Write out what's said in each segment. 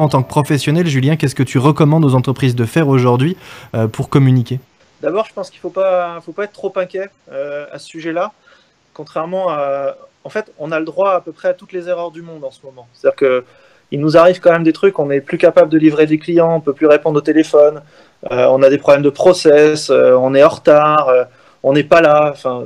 En tant que professionnel, Julien, qu'est-ce que tu recommandes aux entreprises de faire aujourd'hui euh, pour communiquer? D'abord, je pense qu'il ne faut pas, être trop inquiet euh, à ce sujet-là. Contrairement à. En fait, on a le droit à peu près à toutes les erreurs du monde en ce moment. C'est-à-dire que il nous arrive quand même des trucs, on n'est plus capable de livrer des clients, on peut plus répondre au téléphone, euh, on a des problèmes de process, on est en retard, on n'est pas là. Enfin,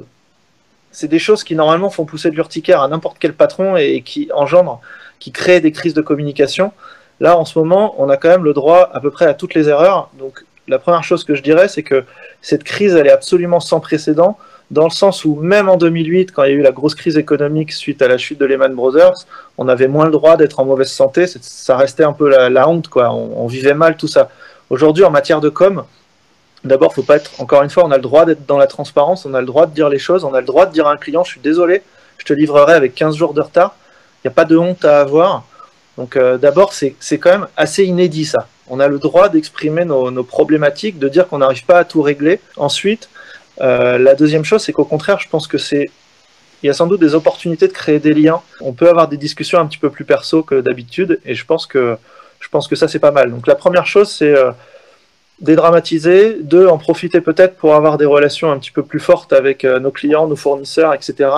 c'est des choses qui normalement font pousser de l'urticaire à n'importe quel patron et qui engendrent, qui créent des crises de communication. Là, en ce moment, on a quand même le droit à peu près à toutes les erreurs. Donc, la première chose que je dirais, c'est que cette crise, elle est absolument sans précédent, dans le sens où même en 2008, quand il y a eu la grosse crise économique suite à la chute de Lehman Brothers, on avait moins le droit d'être en mauvaise santé. Ça restait un peu la, honte, quoi. On, on, vivait mal tout ça. Aujourd'hui, en matière de com, D'abord, faut pas être. Encore une fois, on a le droit d'être dans la transparence, on a le droit de dire les choses, on a le droit de dire à un client, je suis désolé, je te livrerai avec 15 jours de retard. Il n'y a pas de honte à avoir. Donc, euh, d'abord, c'est quand même assez inédit ça. On a le droit d'exprimer nos, problématiques, de dire qu'on n'arrive pas à tout régler. Ensuite, euh, la deuxième chose, c'est qu'au contraire, je pense que c'est il y a sans doute des opportunités de créer des liens. On peut avoir des discussions un petit peu plus perso que d'habitude, et je pense que je pense que ça c'est pas mal. Donc la première chose, c'est euh, dédramatiser, deux, en profiter peut-être pour avoir des relations un petit peu plus fortes avec euh, nos clients, nos fournisseurs, etc.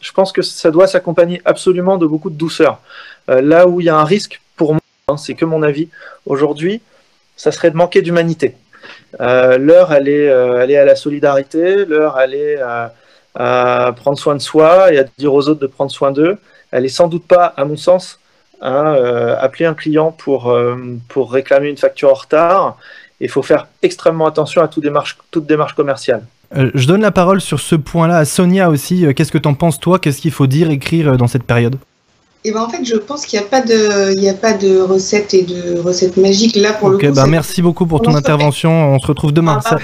Je pense que ça doit s'accompagner absolument de beaucoup de douceur. Euh, là où il y a un risque pour moi, hein, c'est que mon avis, aujourd'hui, ça serait de manquer d'humanité. Euh, l'heure, elle est, elle est à la solidarité, l'heure, elle est à, prendre soin de soi et à dire aux autres de prendre soin d'eux. Elle est sans doute pas, à mon sens, à appeler un client pour, réclamer une facture en retard il faut faire extrêmement attention à toute démarche commerciale. Euh, je donne la parole sur ce point-là à Sonia aussi. Euh, qu'est-ce que tu en penses toi? Qu'est-ce qu'il faut dire, écrire euh, dans cette période? Eh ben en fait, je pense qu'il n'y a pas de, il y a pas de recette et de recette magique là pour le coup. Bah merci beaucoup pour ton intervention. On se retrouve demain. Ah.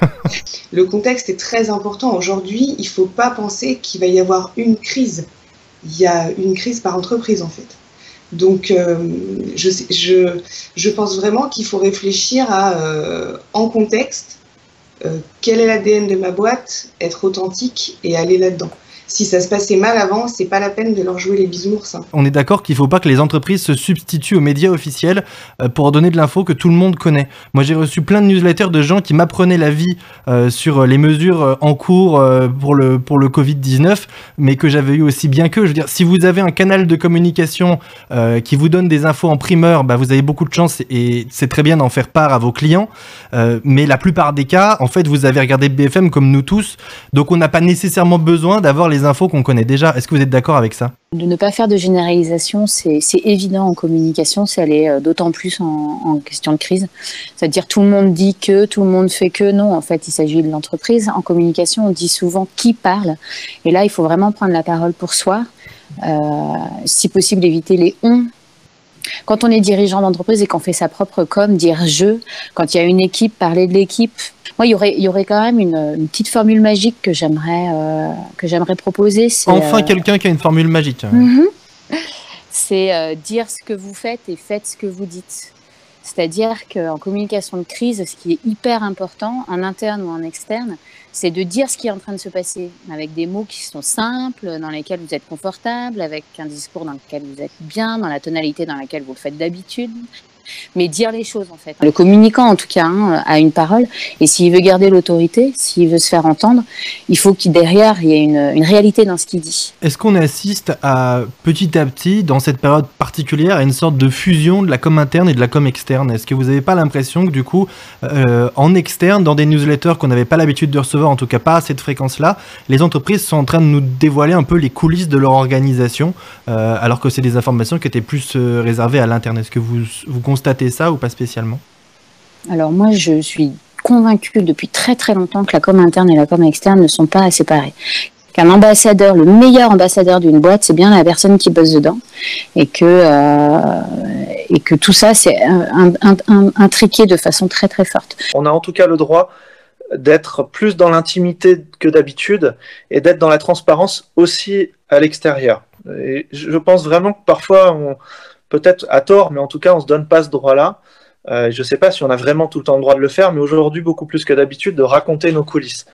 le contexte est très important aujourd'hui. Il ne faut pas penser qu'il va y avoir une crise. Il y a une crise par entreprise en fait. Donc, euh, je, je, je, pense vraiment qu'il faut réfléchir à, euh, en contexte, quel est l'ADN de ma boîte, être authentique et aller là-dedans si ça se passait mal avant, c'est pas la peine de leur jouer les bisounours. Hein. On est d'accord qu'il faut pas que les entreprises se substituent aux médias officiels euh, pour donner de l'info que tout le monde connaît. Moi, j'ai reçu plein de newsletters de gens qui m'apprenaient la vie euh, sur les mesures euh, en cours pour le pour le Covid 19, mais que j'avais eu aussi bien que. Je veux dire, si vous avez un canal de communication qui vous donne des infos en primeur, bah, vous avez beaucoup de chance et c'est très bien d'en faire part à vos clients. mais la plupart des cas, en fait, vous avez regardé BFM comme nous tous, donc on n'a pas nécessairement besoin d'avoir les infos qu'on connaît déjà. Est-ce que vous êtes d'accord avec ça? De ne pas faire de généralisation, c'est évident en communication, c'est aller euh, d'autant plus en, question de crise. C'est-à-dire tout le monde dit que, tout le monde fait que. Non, en fait, il s'agit de l'entreprise. En communication, on dit souvent qui parle. Et là, il faut vraiment prendre la parole pour soi. Euh, si possible, éviter les on quand on est dirigeant d'entreprise et qu'on fait sa propre com, dire je, quand il y a une équipe, parler de l'équipe, moi, il y aurait, il y aurait quand même une, petite formule magique que j'aimerais, euh, que j'aimerais proposer. Enfin, euh, quelqu'un qui a une formule magique. Mhm. C'est euh, dire ce que vous faites et faites ce que vous dites. C'est-à-dire qu'en communication de crise, ce qui est hyper important, en interne ou en externe, c'est de dire ce qui est en train de se passer, avec des mots qui sont simples, dans lesquels vous êtes confortable, avec un discours dans lequel vous êtes bien, dans la tonalité dans laquelle vous le faites d'habitude, mais dire les choses en fait. Le communicant en tout cas hein, a une parole et s'il veut garder l'autorité, s'il veut se faire entendre, il faut qu'il derrière il y ait une, une réalité dans ce qu'il dit. Est-ce qu'on assiste à petit à petit dans cette période particulière à une sorte de fusion de la com interne et de la com externe? Est-ce que vous n'avez pas l'impression que du coup euh, en externe, dans des newsletters qu'on n'avait pas l'habitude de recevoir, en tout cas pas à cette fréquence-là, les entreprises sont en train de nous dévoiler un peu les coulisses de leur organisation, euh, alors que c'est des informations qui étaient plus euh, réservées à l'interne? Est-ce que vous, vous constatez ça ou pas spécialement? Alors moi, je suis convaincue depuis très très longtemps que la com interne et la com externe ne sont pas séparées. Qu'un ambassadeur, le meilleur ambassadeur d'une boîte, c'est bien la personne qui bosse dedans, et que euh, et que tout ça c'est intriqué de façon très très forte. On a en tout cas le droit d'être plus dans l'intimité que d'habitude et d'être dans la transparence aussi à l'extérieur. Et je pense vraiment que parfois on, peut-être à tort, mais en tout cas, on se donne pas ce droit-là. Euh, je ne sais pas si on a vraiment tout le temps le droit de le faire, mais aujourd'hui, beaucoup plus que d'habitude, de raconter nos coulisses.